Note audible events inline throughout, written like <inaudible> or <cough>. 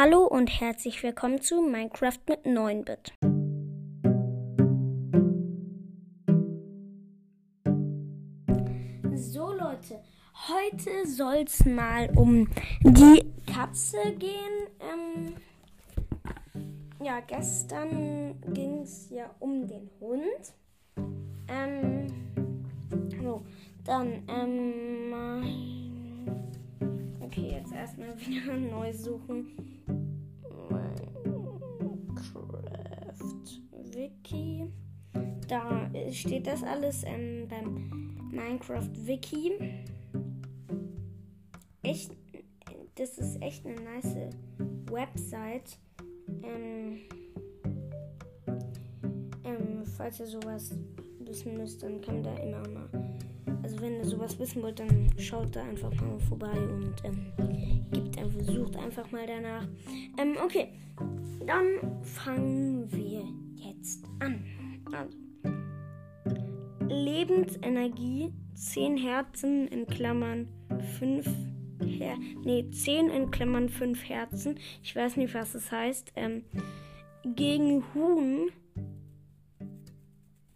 Hallo und herzlich willkommen zu Minecraft mit 9-Bit. So Leute, heute soll es mal um die Katze gehen. Ähm, ja, gestern ging es ja um den Hund. Ähm, so, dann, ähm, Okay, jetzt erstmal <laughs> wieder neu suchen. Minecraft Wiki. Da steht das alles ähm, beim Minecraft Wiki. Echt, das ist echt eine nice Website. Ähm, ähm, falls ihr sowas wissen müsst, dann kann da immer mal also wenn ihr sowas wissen wollt, dann schaut da einfach mal vorbei und ähm, gibt einfach, sucht einfach mal danach. Ähm, okay, dann fangen wir jetzt an. Also, Lebensenergie 10 Herzen in Klammern 5 Her nee, 10 in Klammern 5 Herzen. Ich weiß nicht, was das heißt. Ähm, gegen Huhn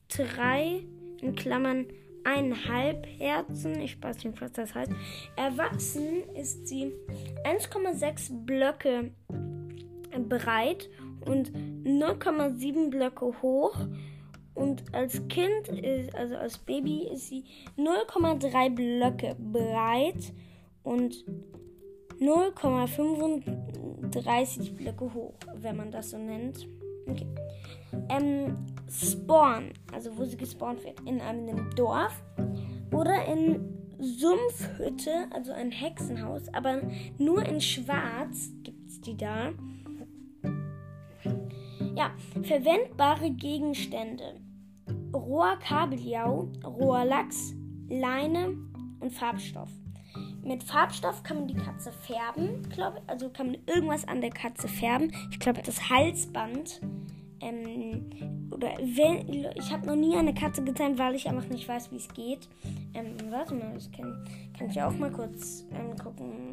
3 in Klammern eineinhalb Herzen. Ich weiß nicht, was das heißt. Erwachsen ist sie 1,6 Blöcke breit und 0,7 Blöcke hoch. Und als Kind, ist, also als Baby, ist sie 0,3 Blöcke breit und 0,35 Blöcke hoch, wenn man das so nennt. Okay. Ähm, Spawn, also wo sie gespawnt wird, in einem Dorf oder in Sumpfhütte, also ein Hexenhaus, aber nur in Schwarz gibt es die da. Ja, verwendbare Gegenstände. Roher Kabeljau, roher Lachs, Leine und Farbstoff. Mit Farbstoff kann man die Katze färben, glaube ich. Also kann man irgendwas an der Katze färben. Ich glaube, das Halsband ähm, oder wenn, ich habe noch nie eine Katze gezeigt, weil ich einfach nicht weiß, wie es geht. Ähm, warte mal, das kann, kann ich auch mal kurz ähm, gucken.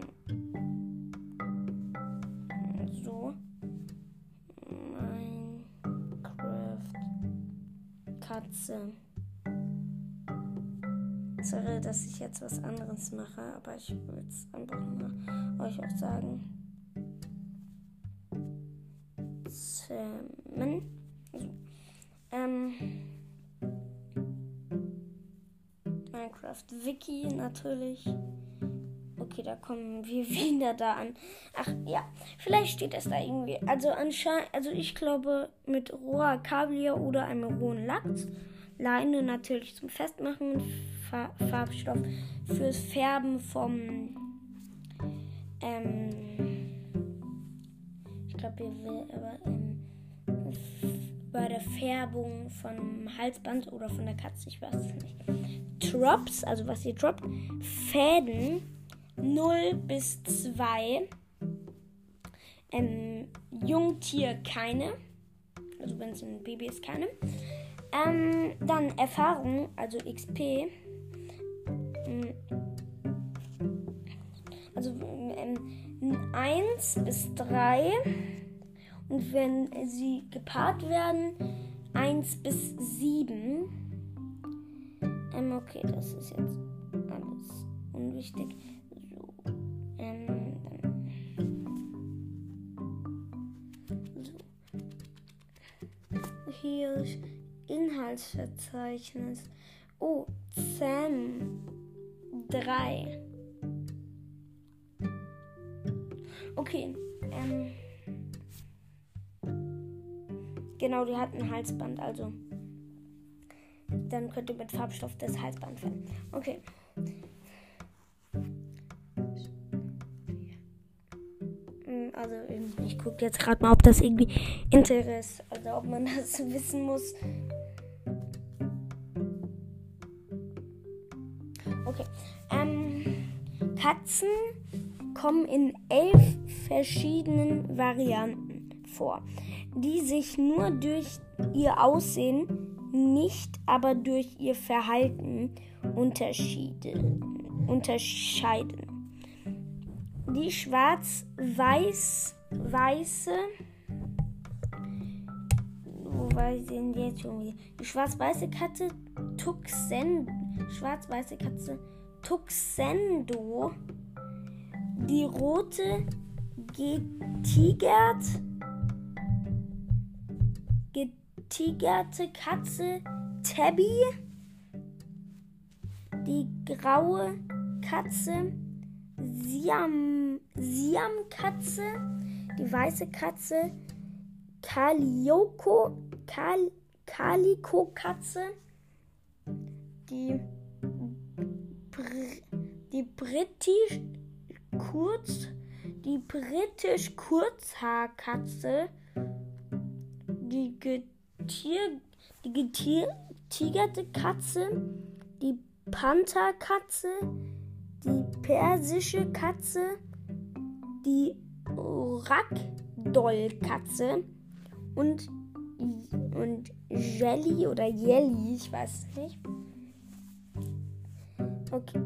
So. Minecraft Katze. Sorry, dass ich jetzt was anderes mache, aber ich will es einfach mal euch auch sagen. Zimmen. Also, ähm, Minecraft Wiki natürlich. Okay, da kommen wir <laughs> wieder da an. Ach ja, vielleicht steht es da irgendwie. Also anscheinend, also ich glaube mit roher Kabeljau oder einem rohen Lachs. Leine natürlich zum Festmachen, Fa Farbstoff fürs Färben vom ähm, ich glaube, ihr will aber ähm, bei der Färbung vom Halsband oder von der Katze, ich weiß es nicht. Drops, also was ihr droppt, Fäden 0 bis 2. Ähm, Jungtier keine. Also wenn es ein Baby ist, keine. Ähm, dann Erfahrung, also XP. Ähm, also ähm, 1 bis 3. Und wenn sie gepaart werden, 1 bis 7. Ähm, okay, das ist jetzt alles unwichtig. So. Ähm, so. Hier ist Inhaltsverzeichnis. Oh, Sam 3. Okay. Ähm. Genau, die hat ein Halsband, also. Dann könnt ihr mit Farbstoff das Halsband färben. Okay. Hm, also, ich gucke jetzt gerade mal, ob das irgendwie Interesse, also ob man das <laughs> wissen muss. Katzen kommen in elf verschiedenen Varianten vor die sich nur durch ihr Aussehen, nicht aber durch ihr Verhalten unterscheiden. Die schwarz-weiß weiße wo war sie denn jetzt schon wieder? Die schwarz-weiße Katze Tuxen schwarz-weiße Katze Tuxendo die rote getigert getigerte Katze Tabby. Die graue Katze Siam Siam Katze die weiße Katze Kalioko Kal, Kaliko Katze die die britisch kurz die britisch Kurzhaarkatze die getier die getigerte Katze die Pantherkatze die persische Katze die Ragdollkatze und und Jelly oder Jelly, ich weiß nicht. Okay.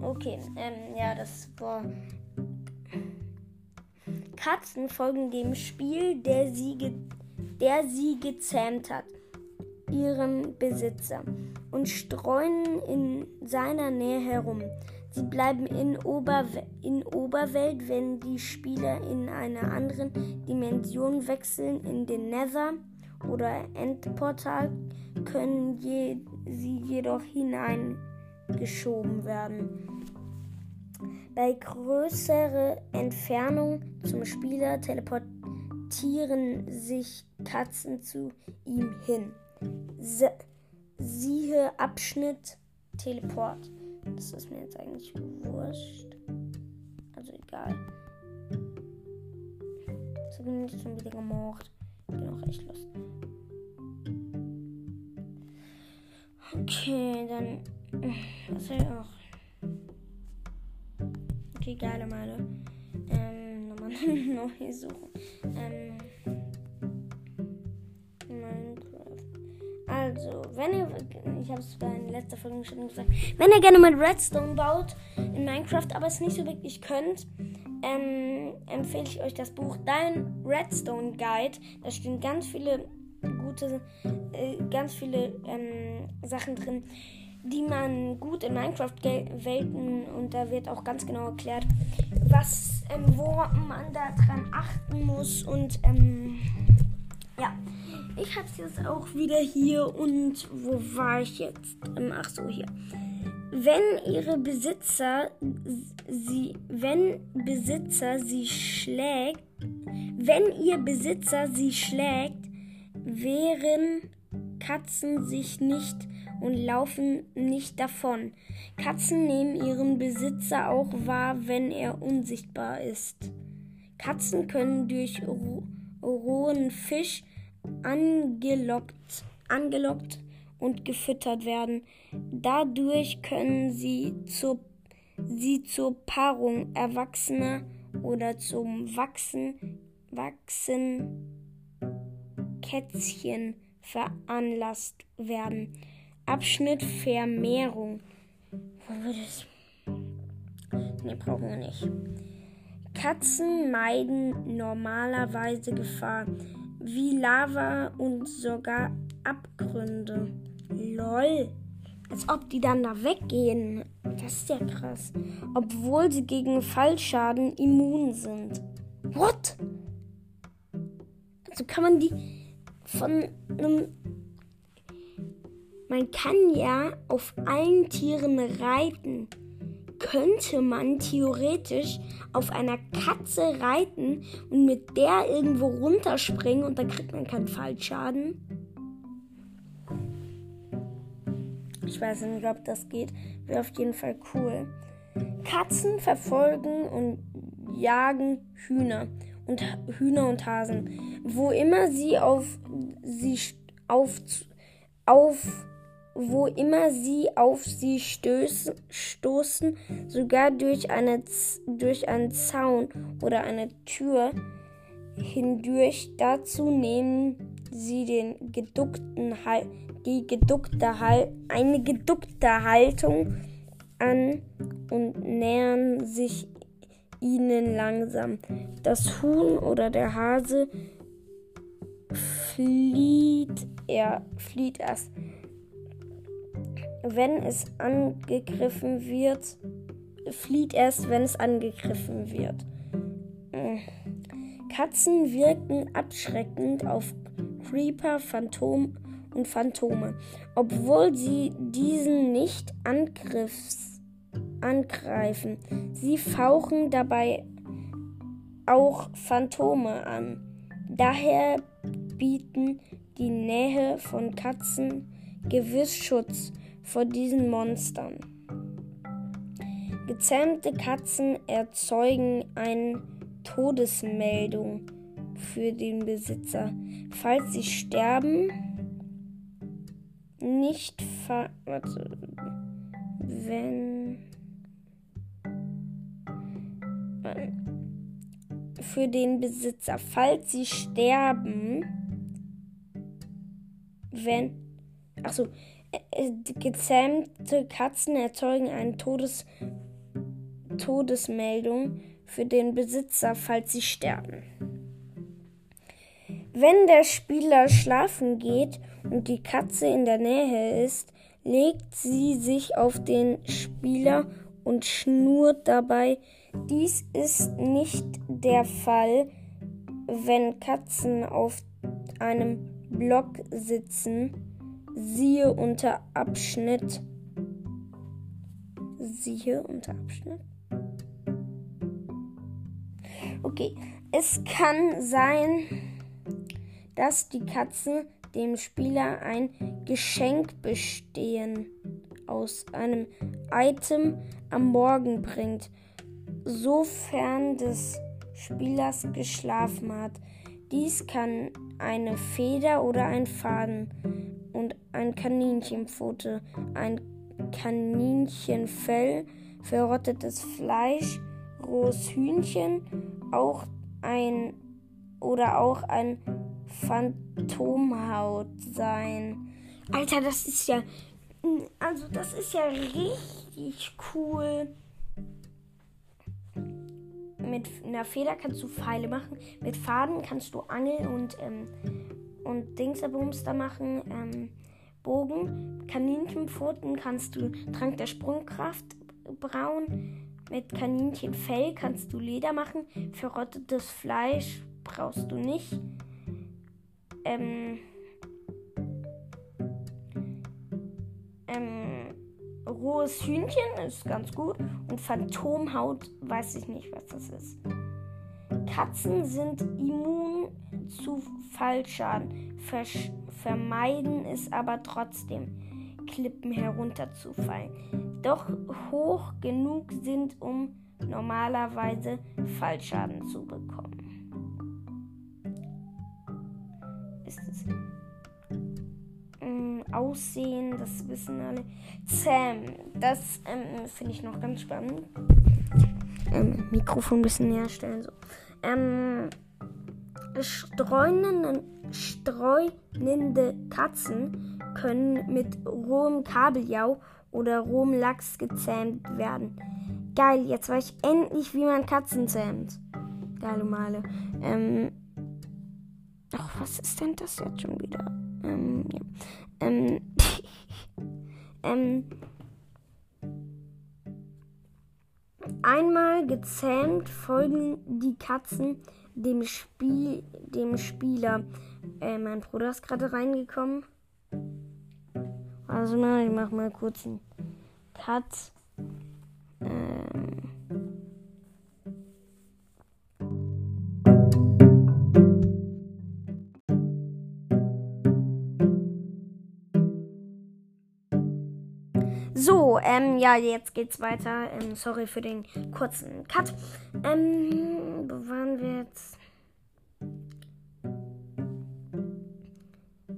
Okay, ähm, ja, das war. Katzen folgen dem Spiel, der sie, der sie gezähmt hat, ihrem Besitzer, und streuen in seiner Nähe herum. Sie bleiben in, Oberwe in Oberwelt, wenn die Spieler in einer anderen Dimension wechseln. In den Nether oder Endportal können je sie jedoch hineingeschoben werden. Bei größerer Entfernung zum Spieler teleportieren sich Katzen zu ihm hin. Se siehe Abschnitt Teleport. Das ist mir jetzt eigentlich wurscht. Also egal. So bin ich schon wieder gemacht. Bin auch echt los. Okay, dann. Was soll ich auch? Okay, geile Male. Ähm, nochmal <laughs> neu suchen. Ähm. Also, wenn ihr. Ich habe es in letzter Folge schon gesagt. Wenn ihr gerne mit Redstone baut in Minecraft, aber es nicht so wirklich könnt, ähm, empfehle ich euch das Buch Dein Redstone Guide. Da stehen ganz viele gute, äh, ganz viele ähm, Sachen drin, die man gut in Minecraft-Welten und da wird auch ganz genau erklärt, was, ähm, wo man da dran achten muss und ähm, ja. Ich habe es jetzt auch wieder hier und wo war ich jetzt? Ähm, ach so, hier. Wenn ihre Besitzer sie, wenn Besitzer sie schlägt, wenn ihr Besitzer sie schlägt, wehren Katzen sich nicht und laufen nicht davon. Katzen nehmen ihren Besitzer auch wahr, wenn er unsichtbar ist. Katzen können durch rohen Fisch angelockt, angelockt und gefüttert werden. Dadurch können sie zur, sie zur Paarung Erwachsener oder zum Wachsen, Wachsen Kätzchen veranlasst werden. Abschnitt Vermehrung. Ne, brauchen wir nicht. Katzen meiden normalerweise Gefahr, wie Lava und sogar Abgründe. Lol. Als ob die dann da weggehen. Das ist ja krass. Obwohl sie gegen Fallschaden immun sind. What? Also kann man die von einem. Man kann ja auf allen Tieren reiten. Könnte man theoretisch auf einer Katze reiten und mit der irgendwo runterspringen und dann kriegt man keinen Fallschaden? Ich weiß nicht, ob das geht. Wäre auf jeden Fall cool. Katzen verfolgen und jagen Hühner und Hühner und Hasen. Wo immer sie auf sie auf, auf wo immer sie auf sie stößen, stoßen, sogar durch, eine, durch einen Zaun oder eine Tür hindurch. Dazu nehmen sie den geduckten die geduckte eine geduckte Haltung an und nähern sich ihnen langsam. Das Huhn oder der Hase flieht, er flieht erst, wenn es angegriffen wird, flieht erst, wenn es angegriffen wird. Katzen wirken abschreckend auf Creeper, Phantom und Phantome, obwohl sie diesen nicht angriffs angreifen. Sie fauchen dabei auch Phantome an. Daher bieten die Nähe von Katzen gewiss Schutz vor diesen Monstern. Gezähmte Katzen erzeugen eine Todesmeldung für den Besitzer. Falls sie sterben, nicht ver warte, wenn für den Besitzer, falls sie sterben, wenn achso, äh, äh, gezähmte Katzen erzeugen eine Todes Todesmeldung für den Besitzer, falls sie sterben. Wenn der Spieler schlafen geht und die Katze in der Nähe ist, legt sie sich auf den Spieler und schnurrt dabei. Dies ist nicht der Fall, wenn Katzen auf einem Block sitzen. Siehe unter Abschnitt. Siehe unter Abschnitt. Okay, es kann sein, dass die Katzen dem Spieler ein Geschenk bestehen aus einem Item am Morgen bringt, sofern des Spielers geschlafen hat. Dies kann eine Feder oder ein Faden und ein Kaninchenpfote, ein Kaninchenfell, verrottetes Fleisch, rohes Hühnchen, auch ein oder auch ein Phantomhaut sein. Alter, das ist ja. Also, das ist ja richtig cool. Mit einer Feder kannst du Pfeile machen. Mit Faden kannst du Angeln und, ähm, und Dingsabums da machen. Ähm, Bogen. Kaninchenpfoten kannst du Trank der Sprungkraft brauen. Mit Kaninchenfell kannst du Leder machen. Verrottetes Fleisch brauchst du nicht ähm, ähm, rohes Hühnchen ist ganz gut und Phantomhaut weiß ich nicht, was das ist. Katzen sind immun zu Fallschaden, Versch vermeiden es aber trotzdem, Klippen herunterzufallen. Doch hoch genug sind, um normalerweise Fallschaden zu bekommen. ist es. Aussehen, das wissen alle. Sam, das ähm, finde ich noch ganz spannend. Ähm, Mikrofon ein bisschen näher stellen. So. Ähm, streunende, streunende Katzen können mit rohem Kabeljau oder rohem Lachs gezähmt werden. Geil, jetzt weiß ich endlich, wie man Katzen zähmt. Geile Male. Ähm, Ach, was ist denn das jetzt schon wieder? Ähm, ja. Ähm, ähm, einmal gezähmt folgen die Katzen dem Spiel, dem Spieler. Äh, mein Bruder ist gerade reingekommen. Also mal, ich mach mal kurz einen Cut. Ähm. Ähm, ja, jetzt geht's weiter. Ähm, sorry für den kurzen Cut. Ähm, wo waren wir jetzt?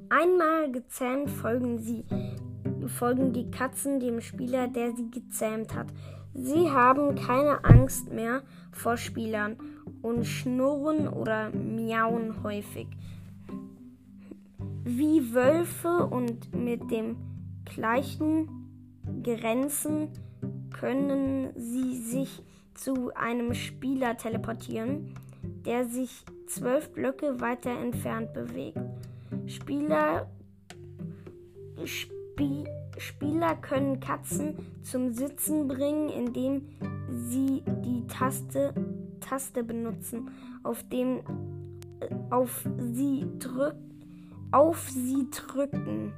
Einmal gezähmt folgen sie, folgen die Katzen dem Spieler, der sie gezähmt hat. Sie haben keine Angst mehr vor Spielern und schnurren oder miauen häufig. Wie Wölfe und mit dem gleichen Grenzen können sie sich zu einem Spieler teleportieren, der sich zwölf Blöcke weiter entfernt bewegt. Spieler, Spie, Spieler können Katzen zum Sitzen bringen, indem sie die Taste, Taste benutzen, auf dem äh, auf sie drück, auf sie drücken.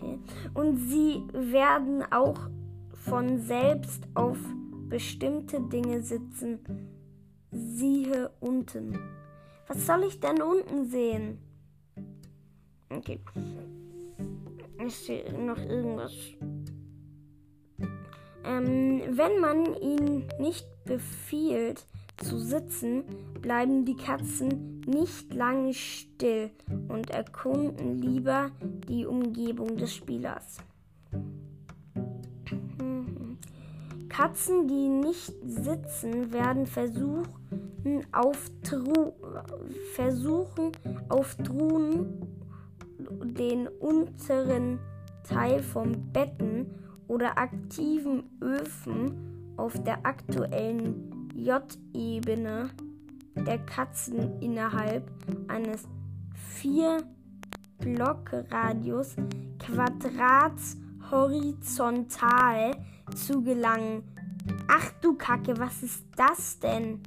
Okay. Und sie werden auch von selbst auf bestimmte Dinge sitzen. Siehe unten. Was soll ich denn unten sehen? Okay. Ich sehe noch irgendwas. Ähm, wenn man ihn nicht befiehlt zu sitzen, bleiben die Katzen nicht lange still und erkunden lieber die Umgebung des Spielers. Katzen, die nicht sitzen, werden versuchen auf, Tru versuchen auf Truhen den unteren Teil vom Betten oder aktiven Öfen auf der aktuellen J-Ebene der Katzen innerhalb eines 4 Blockradius Quadrats horizontal zu gelangen. Ach du Kacke, was ist das denn?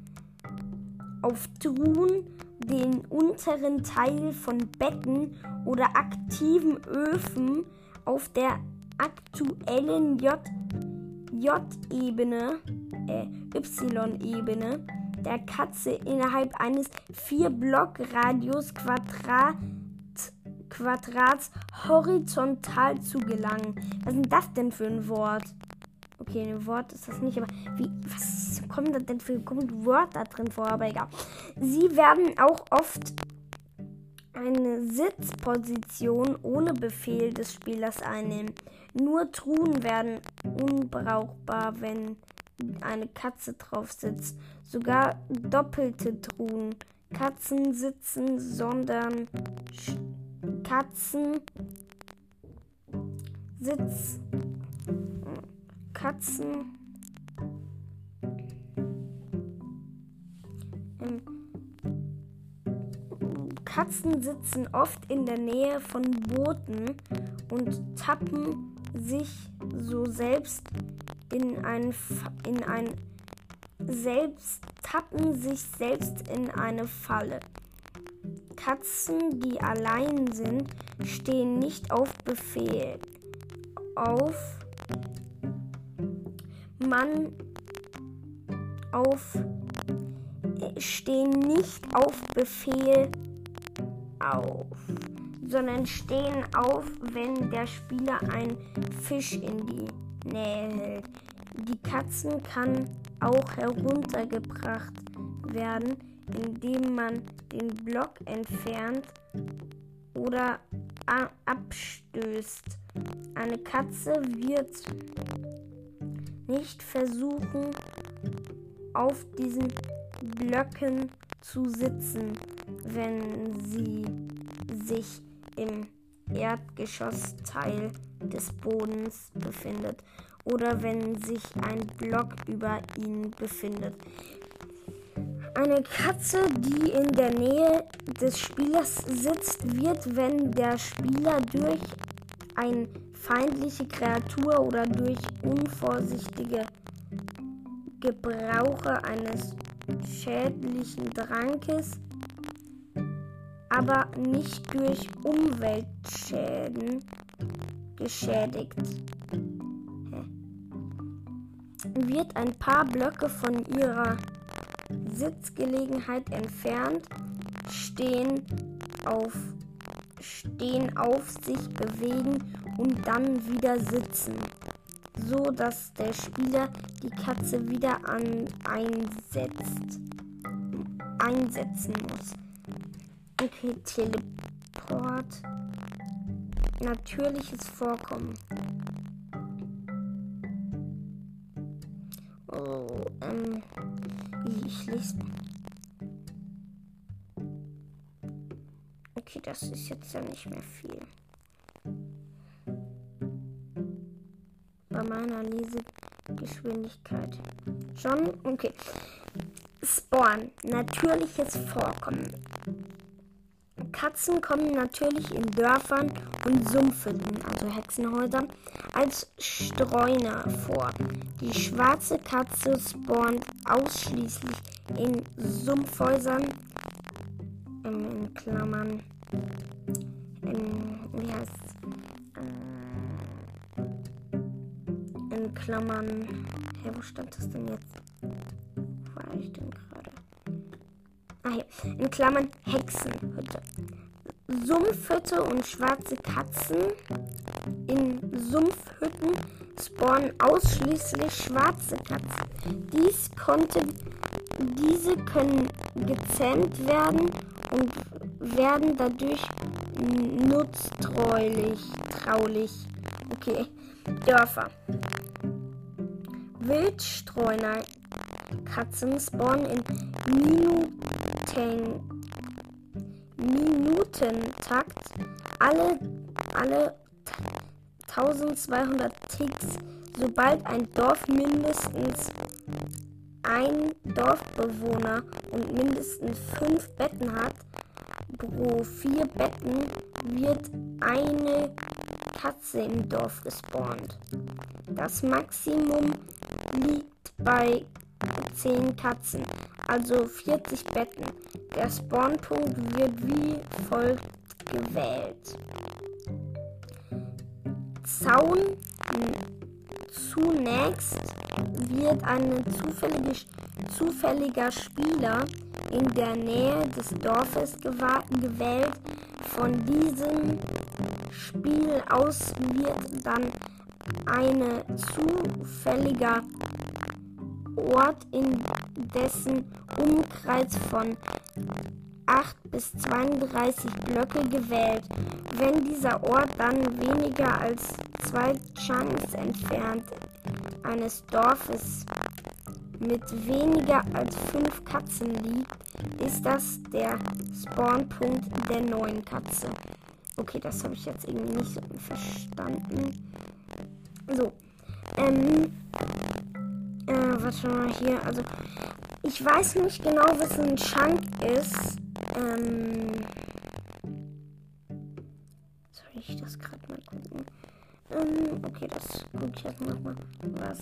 Auf Truhen, den unteren Teil von Betten oder aktiven Öfen auf der aktuellen J-Ebene, äh, Y-Ebene der Katze innerhalb eines 4-Block-Radius Quadrat, Quadrats horizontal zu gelangen. Was ist denn das denn für ein Wort? Okay, ein Wort ist das nicht, aber wie, was kommen da denn für Wörter drin vor? Aber egal. Sie werden auch oft eine Sitzposition ohne Befehl des Spielers einnehmen. Nur Truhen werden unbrauchbar, wenn eine Katze drauf sitzt. Sogar doppelte Truhen. Katzen sitzen, sondern Katzen sitz Katzen Katzen sitzen oft in der Nähe von Booten und tappen sich so selbst in ein, in ein selbst tappen sich selbst in eine Falle. Katzen, die allein sind, stehen nicht auf Befehl. Auf man auf stehen nicht auf Befehl auf, sondern stehen auf, wenn der Spieler einen Fisch in die Nähe hält. Die Katzen kann auch heruntergebracht werden, indem man den Block entfernt oder abstößt. Eine Katze wird nicht versuchen, auf diesen Blöcken zu sitzen, wenn sie sich im Erdgeschossteil des Bodens befindet oder wenn sich ein Block über ihn befindet. Eine Katze, die in der Nähe des Spielers sitzt, wird, wenn der Spieler durch eine feindliche Kreatur oder durch unvorsichtige Gebrauche eines schädlichen Trankes, aber nicht durch Umweltschäden geschädigt. Wird ein paar Blöcke von ihrer Sitzgelegenheit entfernt, stehen auf, stehen auf sich bewegen und dann wieder sitzen, so dass der Spieler die Katze wieder an, einsetzt, einsetzen muss. Okay, Teleport. Natürliches Vorkommen. Oh, ähm, ich lese. Okay, das ist jetzt ja nicht mehr viel. bei meiner Lesegeschwindigkeit. Schon? Okay. Spawn. Natürliches Vorkommen. Katzen kommen natürlich in Dörfern und Sumpfhütten, also Hexenhäusern, als Streuner vor. Die schwarze Katze spawnt ausschließlich in Sumpfhäusern, in Klammern, in, wie heißt äh, in Klammern, hey, wo stand das denn jetzt? Wo war ich denn gerade? Ah, hier, in Klammern Hexenhütte. Sumpfhütte und schwarze Katzen in Sumpfhütten spawnen ausschließlich schwarze Katzen. Dies konnte, diese können gezähmt werden und werden dadurch nutztreulich, traulich. Okay, Dörfer. Wildstreuner Katzen spawnen in Minuten, Minutentakt alle, alle 1200 Ticks, sobald ein Dorf mindestens ein Dorfbewohner und mindestens fünf Betten hat, pro vier Betten wird eine Katze im Dorf gespawnt. Das Maximum liegt bei 10 Katzen, also 40 Betten. Der Spawnpunkt wird wie folgt gewählt. Zaun zunächst wird ein zufällige, zufälliger Spieler in der Nähe des Dorfes gewählt. Von diesem Spiel aus wird dann ein zufälliger Ort in dessen Umkreis von 8 bis 32 Blöcke gewählt. Wenn dieser Ort dann weniger als zwei Chunks entfernt eines Dorfes mit weniger als fünf Katzen liegt, ist das der Spawnpunkt der neuen Katze. Okay, das habe ich jetzt irgendwie nicht so verstanden. So. Ähm. Äh, warte mal hier. Also, ich weiß nicht genau, was ein Chunk ist. Ähm. Soll ich das gerade mal gucken? Ähm, okay, das gucke ich jetzt nochmal. Was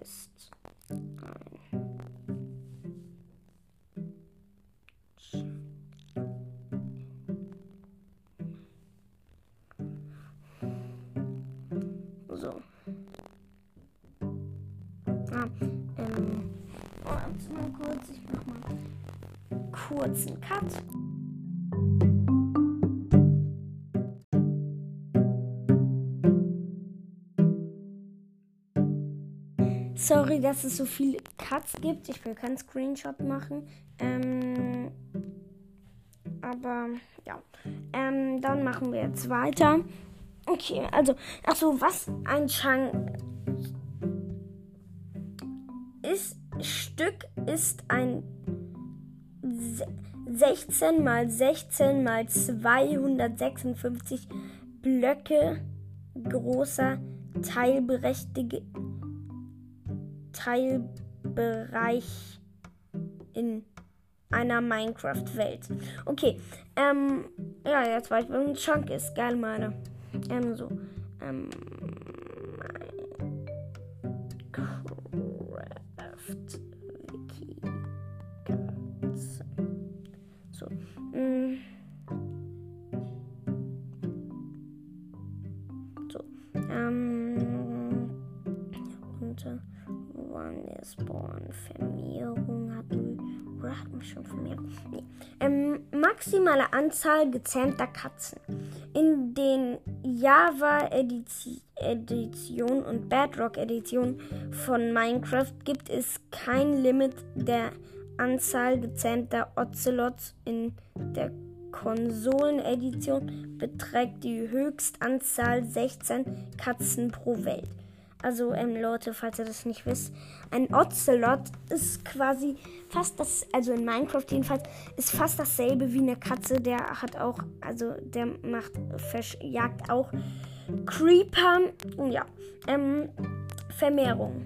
ist kurzen Cut. Sorry, dass es so viele Cuts gibt. Ich will keinen Screenshot machen. Ähm, aber ja. Ähm, dann machen wir jetzt weiter. Okay, also, ach so, was ein Chang ist, Stück ist ein 16 mal 16 mal 256 Blöcke großer teilberechtigte Teilbereich in einer Minecraft-Welt. Okay, ähm, ja, jetzt weiß ich, was ein Chunk ist. Geil, meine. Ähm, so, ähm, Minecraft wir schon Vermehrung? Nee. Ähm, maximale Anzahl gezähmter Katzen. In den Java Edition und Bedrock Edition von Minecraft gibt es kein Limit der Anzahl gezähmter Ocelots. In der Konsolen-Edition beträgt die Höchstanzahl 16 Katzen pro Welt. Also, ähm, Leute, falls ihr das nicht wisst, ein Ocelot ist quasi fast das, also in Minecraft jedenfalls, ist fast dasselbe wie eine Katze. Der hat auch, also der macht, jagt auch Creeper, ja, ähm, Vermehrung.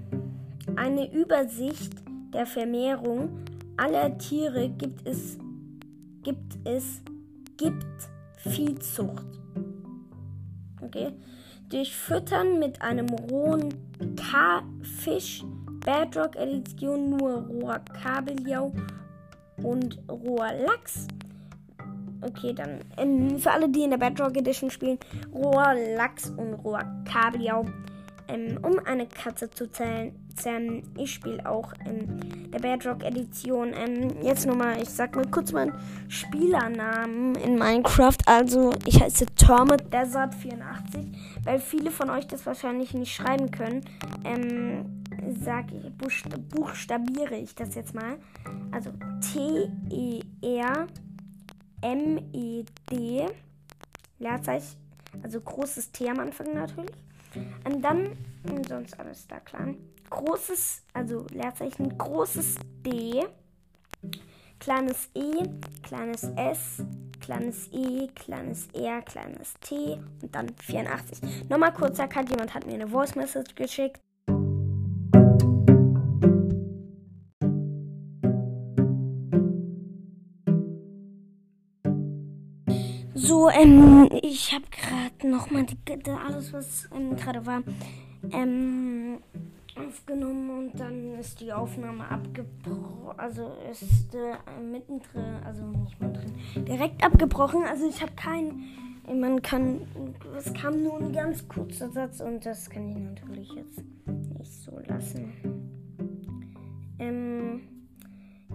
Eine Übersicht der Vermehrung aller Tiere gibt es, gibt es, gibt Viehzucht. Okay. Durch Füttern mit einem rohen K-Fisch, Bedrock Edition nur roher Kabeljau und roher Lachs. Okay, dann ähm, für alle, die in der Bedrock Edition spielen, roher Lachs und roher Kabeljau. Ähm, um eine Katze zu zählen, ich spiele auch in der Bedrock Edition. Ähm, jetzt nochmal, ich sag mal kurz meinen Spielernamen in Minecraft. Also, ich heiße Termit Desert 84, weil viele von euch das wahrscheinlich nicht schreiben können. Ähm, sag ich, buchstabiere ich das jetzt mal. Also T-E-R M-E-D, Leerzeichen, also großes T am Anfang natürlich. Und dann, sonst alles da klar. Großes, also Leerzeichen, großes D, kleines E, kleines S, kleines E, kleines R, kleines T und dann 84. Nochmal kurzer Cut, jemand hat mir eine Voice Message geschickt. So, ähm, ich habe gerade nochmal alles, was ähm, gerade war, ähm, aufgenommen und dann ist die Aufnahme abgebrochen. Also ist äh, mittendrin, also nicht mittendrin, direkt abgebrochen. Also ich habe keinen. Man kann. Es kam nur ein ganz kurzer Satz und das kann ich natürlich jetzt nicht so lassen. Ähm.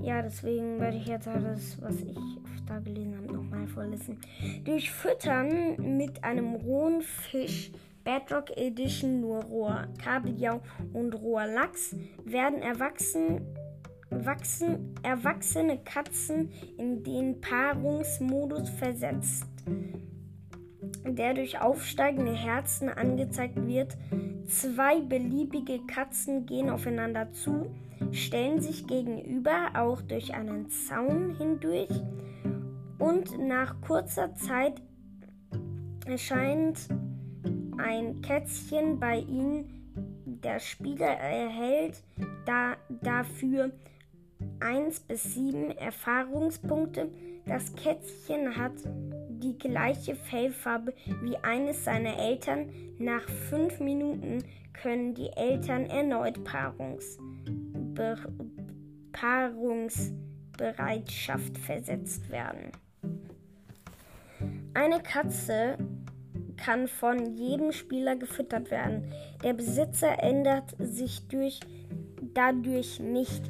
Ja, deswegen werde ich jetzt alles, was ich da gelesen habe, nochmal vorlesen. Durch Füttern mit einem rohen Fisch, Bedrock Edition, nur roher Kabeljau und roher Lachs, werden erwachsen, wachsen, erwachsene Katzen in den Paarungsmodus versetzt, der durch aufsteigende Herzen angezeigt wird. Zwei beliebige Katzen gehen aufeinander zu stellen sich gegenüber auch durch einen Zaun hindurch und nach kurzer Zeit erscheint ein Kätzchen bei ihnen. Der Spieler erhält da, dafür 1 bis 7 Erfahrungspunkte. Das Kätzchen hat die gleiche Fellfarbe wie eines seiner Eltern. Nach 5 Minuten können die Eltern erneut Paarungs Be Paarungsbereitschaft versetzt werden. Eine Katze kann von jedem Spieler gefüttert werden. Der Besitzer ändert sich durch, dadurch nicht.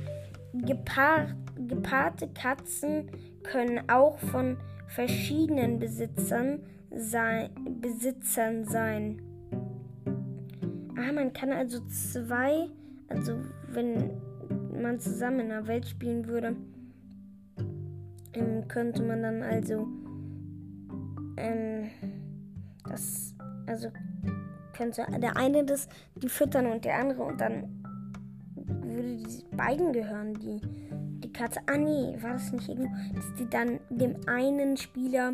Gepaar, gepaarte Katzen können auch von verschiedenen Besitzern sein, Besitzern sein. Ah, man kann also zwei, also wenn man zusammen in einer Welt spielen würde, ähm, könnte man dann also ähm, das, also könnte der eine das die füttern und der andere und dann würde die beiden gehören, die die Katze. Ah nee, war das nicht irgendwo, dass die dann dem einen Spieler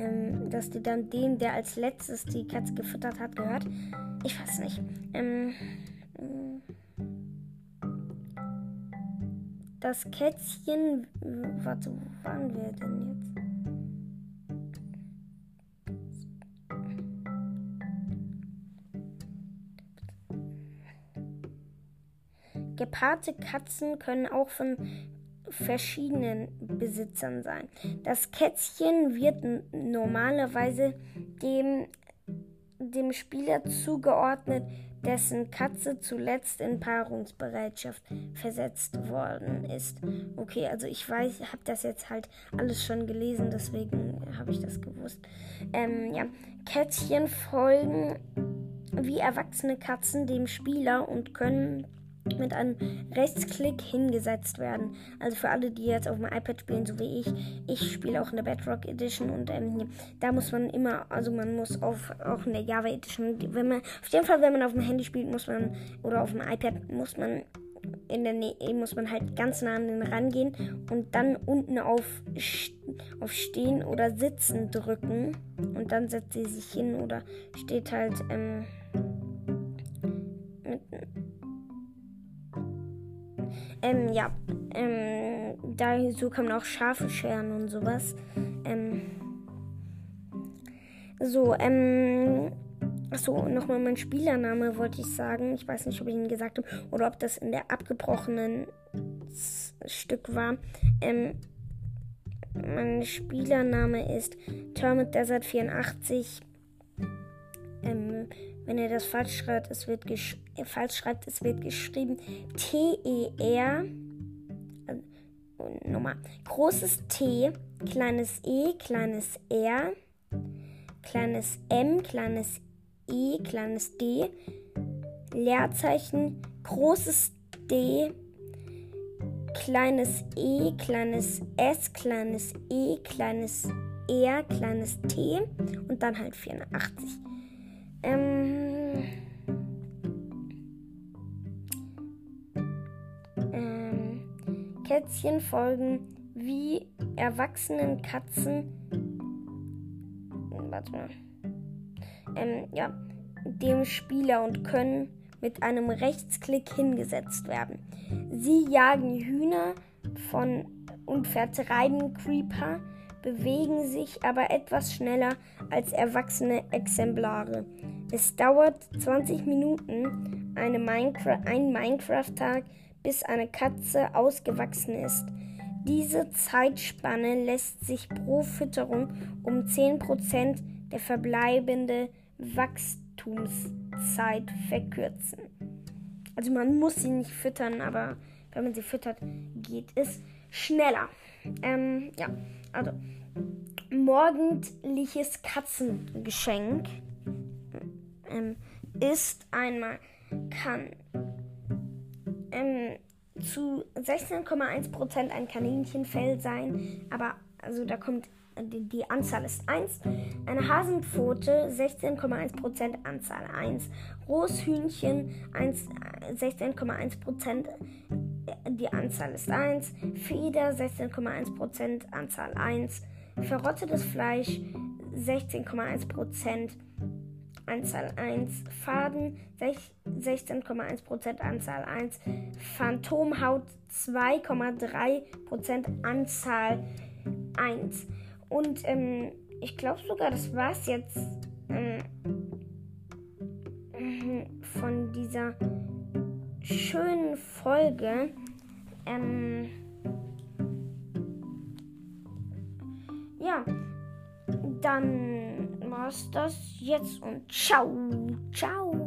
ähm, dass die dann dem, der als letztes die Katze gefüttert hat, gehört. Ich weiß nicht. Ähm, das Kätzchen. Warte, wo waren wir denn jetzt? Gepaarte Katzen können auch von verschiedenen Besitzern sein. Das Kätzchen wird normalerweise dem, dem Spieler zugeordnet, dessen Katze zuletzt in Paarungsbereitschaft versetzt worden ist. Okay, also ich weiß, habe das jetzt halt alles schon gelesen, deswegen habe ich das gewusst. Ähm, ja, Kätzchen folgen wie erwachsene Katzen dem Spieler und können mit einem Rechtsklick hingesetzt werden. Also für alle, die jetzt auf dem iPad spielen, so wie ich. Ich spiele auch in der Bedrock Edition und ähm, da muss man immer, also man muss auf, auch in der Java Edition, wenn man, auf jeden Fall, wenn man auf dem Handy spielt, muss man, oder auf dem iPad, muss man in der Nähe muss man halt ganz nah an den rangehen und dann unten auf, auf Stehen oder Sitzen drücken. Und dann setzt sie sich hin oder steht halt ähm, ähm, ja, ähm, da kann man auch Schafe scheren und sowas. Ähm, so, ähm, Achso, nochmal mein Spielername wollte ich sagen. Ich weiß nicht, ob ich ihn gesagt habe oder ob das in der abgebrochenen Stück war. Ähm, mein Spielername ist Termit Desert 84. Wenn ihr das falsch schreibt, es wird, gesch äh, falsch schreibt, es wird geschrieben T-E-R. Äh, nochmal. Großes T, kleines E, kleines R, kleines M, kleines E, kleines d, Leerzeichen, großes D, kleines e, kleines s, kleines e, kleines r, kleines t und dann halt 84. Ähm, ähm, Kätzchen folgen wie erwachsenen Katzen. Warte mal ähm, ja, dem Spieler und können mit einem Rechtsklick hingesetzt werden. Sie jagen Hühner von und vertreiben Creeper, bewegen sich aber etwas schneller als erwachsene Exemplare. Es dauert 20 Minuten Minecraft, ein Minecraft-Tag, bis eine Katze ausgewachsen ist. Diese Zeitspanne lässt sich pro Fütterung um 10% der verbleibende Wachstumszeit verkürzen. Also man muss sie nicht füttern, aber wenn man sie füttert, geht es schneller. Ähm, ja, also morgendliches Katzengeschenk ähm, ist einmal kann ähm, zu 16,1% ein Kaninchenfell sein, aber also da kommt die, die Anzahl ist 1. Eine Hasenpfote 16,1% Anzahl 1. Roshühnchen 16,1% die Anzahl ist 1. Feder 16,1% Anzahl 1. Verrottetes Fleisch 16,1% Anzahl 1. Faden 16,1% Anzahl 1. Phantomhaut 2,3% Anzahl 1. Und ähm, ich glaube sogar, das war es jetzt ähm, von dieser schönen Folge. Ähm, ja, dann das jetzt und ciao, ciao.